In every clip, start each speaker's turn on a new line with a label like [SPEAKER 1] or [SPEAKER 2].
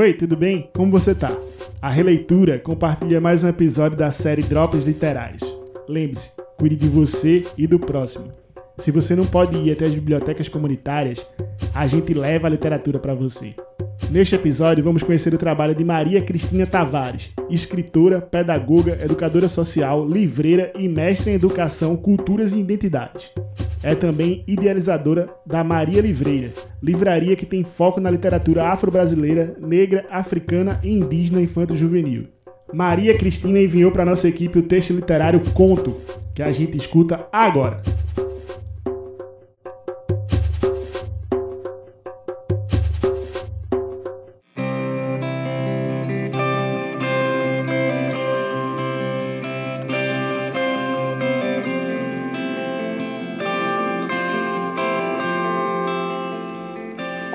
[SPEAKER 1] Oi, tudo bem? Como você tá? A Releitura compartilha mais um episódio da série Drops Literais. Lembre-se, cuide de você e do próximo. Se você não pode ir até as bibliotecas comunitárias, a gente leva a literatura para você. Neste episódio, vamos conhecer o trabalho de Maria Cristina Tavares, escritora, pedagoga, educadora social, livreira e mestre em educação, culturas e identidades. É também idealizadora da Maria Livreira, livraria que tem foco na literatura afro-brasileira, negra, africana e indígena infanto-juvenil. Maria Cristina enviou para nossa equipe o texto literário Conto, que a gente escuta agora.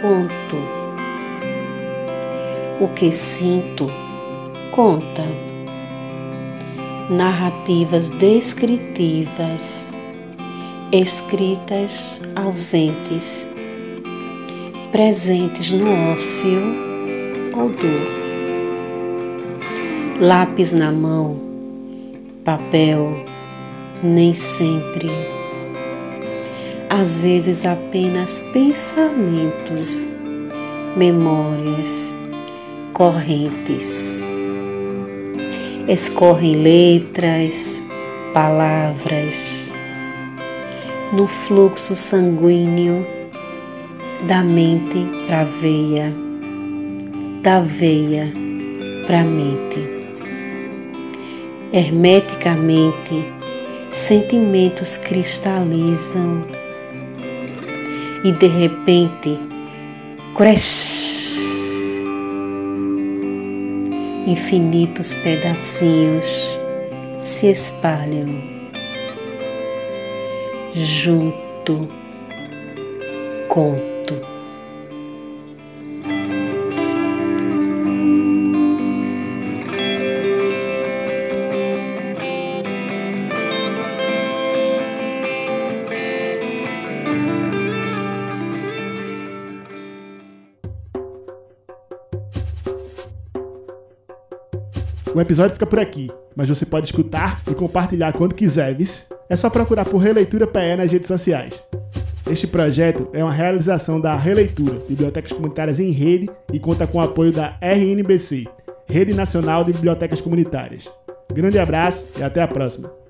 [SPEAKER 2] Conto. O que sinto, conta. Narrativas descritivas, escritas ausentes, presentes no ócio ou dor. Lápis na mão, papel, nem sempre às vezes apenas pensamentos, memórias, correntes. Escorrem letras, palavras, no fluxo sanguíneo da mente para a veia, da veia para a mente. Hermeticamente, sentimentos cristalizam e de repente cresce. Infinitos pedacinhos se espalham junto com
[SPEAKER 1] O episódio fica por aqui, mas você pode escutar e compartilhar quando quiser, viu? É só procurar por Releitura PE nas redes sociais. Este projeto é uma realização da Releitura, Bibliotecas Comunitárias em Rede, e conta com o apoio da RNBC, Rede Nacional de Bibliotecas Comunitárias. Grande abraço e até a próxima!